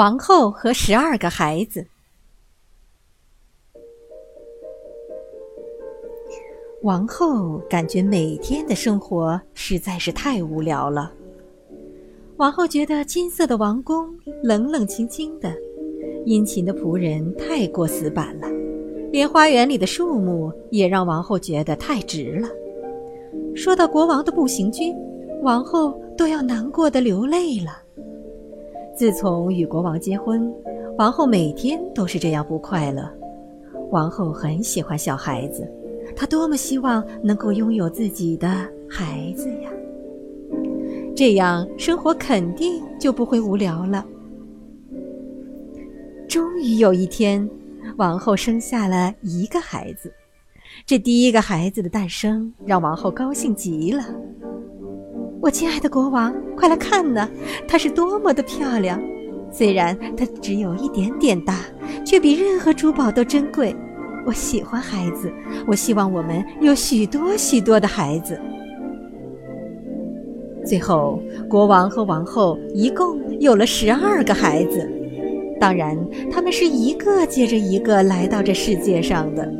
王后和十二个孩子。王后感觉每天的生活实在是太无聊了。王后觉得金色的王宫冷冷清清的，殷勤的仆人太过死板了，连花园里的树木也让王后觉得太直了。说到国王的步行军，王后都要难过的流泪了。自从与国王结婚，王后每天都是这样不快乐。王后很喜欢小孩子。她多么希望能够拥有自己的孩子呀！这样生活肯定就不会无聊了。终于有一天，王后生下了一个孩子。这第一个孩子的诞生让王后高兴极了。我亲爱的国王，快来看呐，她是多么的漂亮！虽然她只有一点点大，却比任何珠宝都珍贵。我喜欢孩子，我希望我们有许多许多的孩子。最后，国王和王后一共有了十二个孩子，当然，他们是一个接着一个来到这世界上的，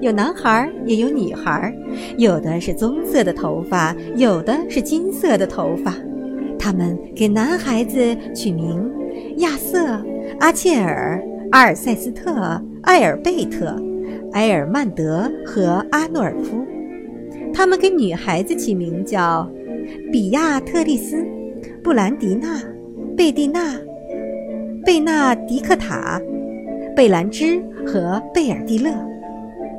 有男孩也有女孩，有的是棕色的头发，有的是金色的头发。他们给男孩子取名亚瑟、阿切尔、阿尔塞斯特、艾尔贝特。埃尔曼德和阿诺尔夫，他们给女孩子起名叫比亚特丽斯、布兰迪娜、贝蒂娜、贝纳迪克塔、贝兰芝和贝尔蒂勒。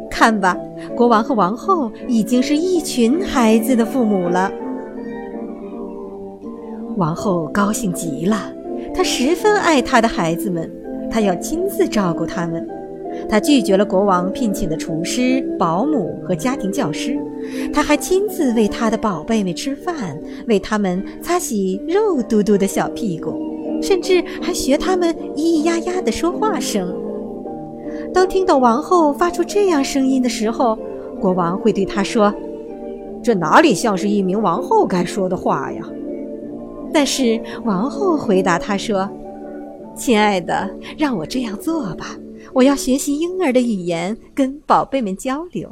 看吧，国王和王后已经是一群孩子的父母了。王后高兴极了，她十分爱她的孩子们，她要亲自照顾他们。她拒绝了国王聘请的厨师、保姆和家庭教师，她还亲自为她的宝贝们吃饭，为他们擦洗肉嘟嘟的小屁股，甚至还学他们咿咿呀呀的说话声。当听到王后发出这样声音的时候，国王会对她说：“这哪里像是一名王后该说的话呀？”但是王后回答他说：“亲爱的，让我这样做吧。”我要学习婴儿的语言，跟宝贝们交流。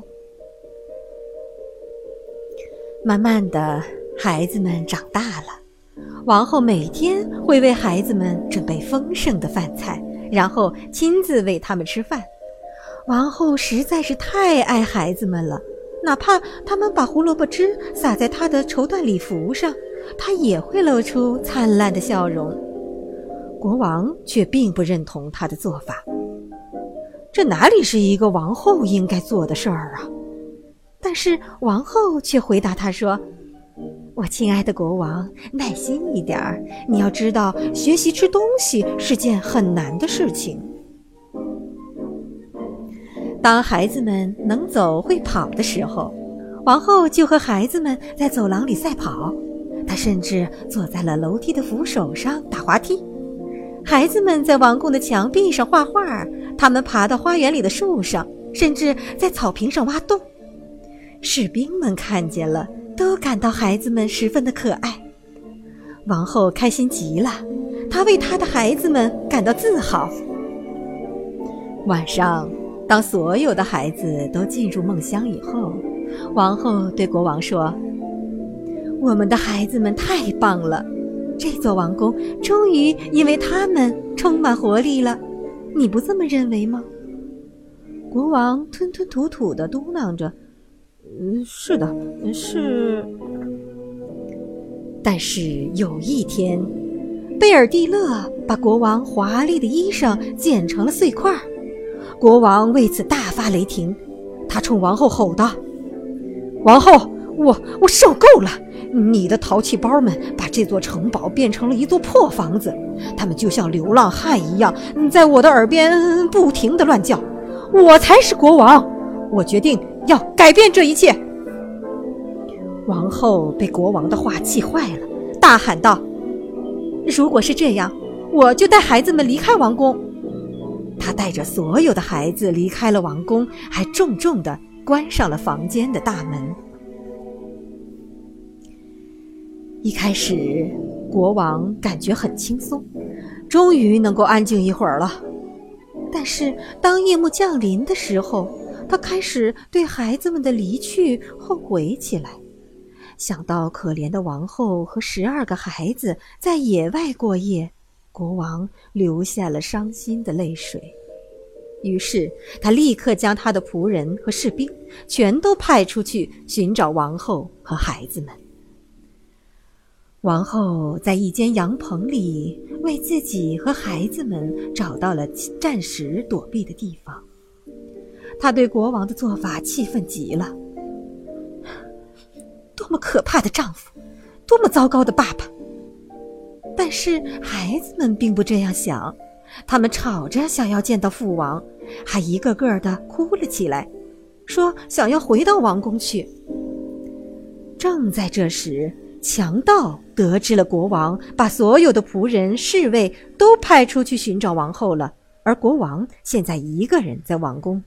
慢慢的，孩子们长大了，王后每天会为孩子们准备丰盛的饭菜，然后亲自喂他们吃饭。王后实在是太爱孩子们了，哪怕他们把胡萝卜汁洒在她的绸缎礼服上，她也会露出灿烂的笑容。国王却并不认同她的做法。这哪里是一个王后应该做的事儿啊？但是王后却回答他说：“我亲爱的国王，耐心一点儿。你要知道，学习吃东西是件很难的事情。当孩子们能走会跑的时候，王后就和孩子们在走廊里赛跑。他甚至坐在了楼梯的扶手上打滑梯。孩子们在王宫的墙壁上画画。”他们爬到花园里的树上，甚至在草坪上挖洞。士兵们看见了，都感到孩子们十分的可爱。王后开心极了，她为她的孩子们感到自豪。晚上，当所有的孩子都进入梦乡以后，王后对国王说：“我们的孩子们太棒了，这座王宫终于因为他们充满活力了。”你不这么认为吗？国王吞吞吐吐的嘟囔着：“嗯，是的，是。”但是有一天，贝尔蒂勒把国王华丽的衣裳剪成了碎块儿，国王为此大发雷霆，他冲王后吼道：“王后，我我受够了！”你的淘气包们把这座城堡变成了一座破房子，他们就像流浪汉一样，在我的耳边不停地乱叫。我才是国王，我决定要改变这一切。王后被国王的话气坏了，大喊道：“如果是这样，我就带孩子们离开王宫。”她带着所有的孩子离开了王宫，还重重地关上了房间的大门。一开始，国王感觉很轻松，终于能够安静一会儿了。但是当夜幕降临的时候，他开始对孩子们的离去后悔起来。想到可怜的王后和十二个孩子在野外过夜，国王流下了伤心的泪水。于是他立刻将他的仆人和士兵全都派出去寻找王后和孩子们。王后在一间羊棚里为自己和孩子们找到了暂时躲避的地方。她对国王的做法气愤极了。多么可怕的丈夫，多么糟糕的爸爸！但是孩子们并不这样想，他们吵着想要见到父王，还一个个的哭了起来，说想要回到王宫去。正在这时，强盗得知了国王把所有的仆人、侍卫都派出去寻找王后了，而国王现在一个人在王宫。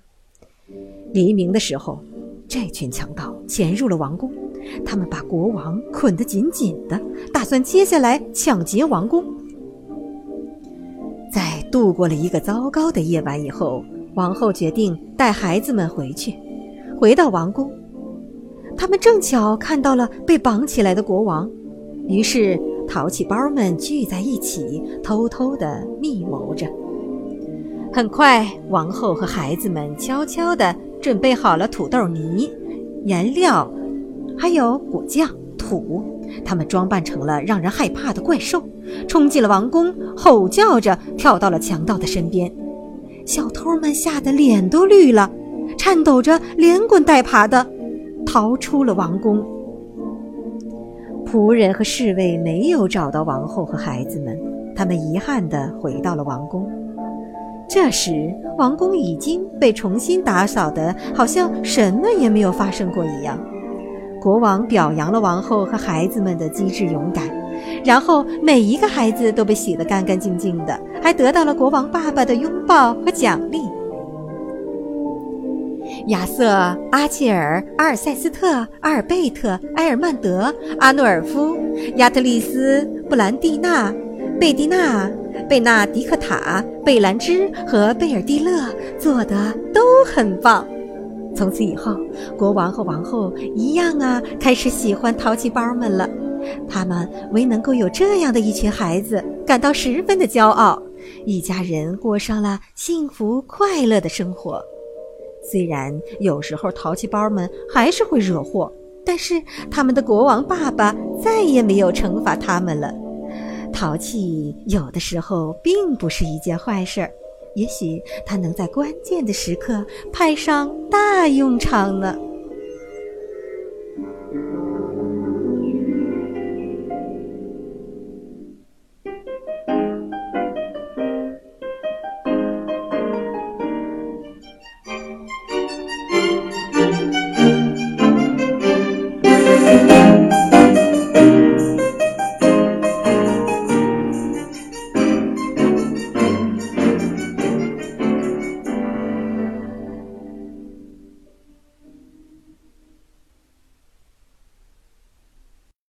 黎明的时候，这群强盗潜入了王宫。他们把国王捆得紧紧的，打算接下来抢劫王宫。在度过了一个糟糕的夜晚以后，王后决定带孩子们回去，回到王宫。他们正巧看到了被绑起来的国王，于是淘气包们聚在一起，偷偷地密谋着。很快，王后和孩子们悄悄地准备好了土豆泥、颜料。还有果酱、土，他们装扮成了让人害怕的怪兽，冲进了王宫，吼叫着跳到了强盗的身边。小偷们吓得脸都绿了，颤抖着连滚带爬的逃出了王宫。仆人和侍卫没有找到王后和孩子们，他们遗憾地回到了王宫。这时，王宫已经被重新打扫的，好像什么也没有发生过一样。国王表扬了王后和孩子们的机智勇敢，然后每一个孩子都被洗得干干净净的，还得到了国王爸爸的拥抱和奖励。亚瑟、阿切尔、阿尔塞斯特、阿尔贝特、埃尔曼德、阿诺尔夫、亚特丽斯、布兰蒂娜、贝蒂娜、贝纳迪克塔、贝兰芝和贝尔蒂勒做的都很棒。从此以后，国王和王后一样啊，开始喜欢淘气包们了。他们为能够有这样的一群孩子感到十分的骄傲，一家人过上了幸福快乐的生活。虽然有时候淘气包们还是会惹祸，但是他们的国王爸爸再也没有惩罚他们了。淘气有的时候并不是一件坏事儿。也许它能在关键的时刻派上大用场呢。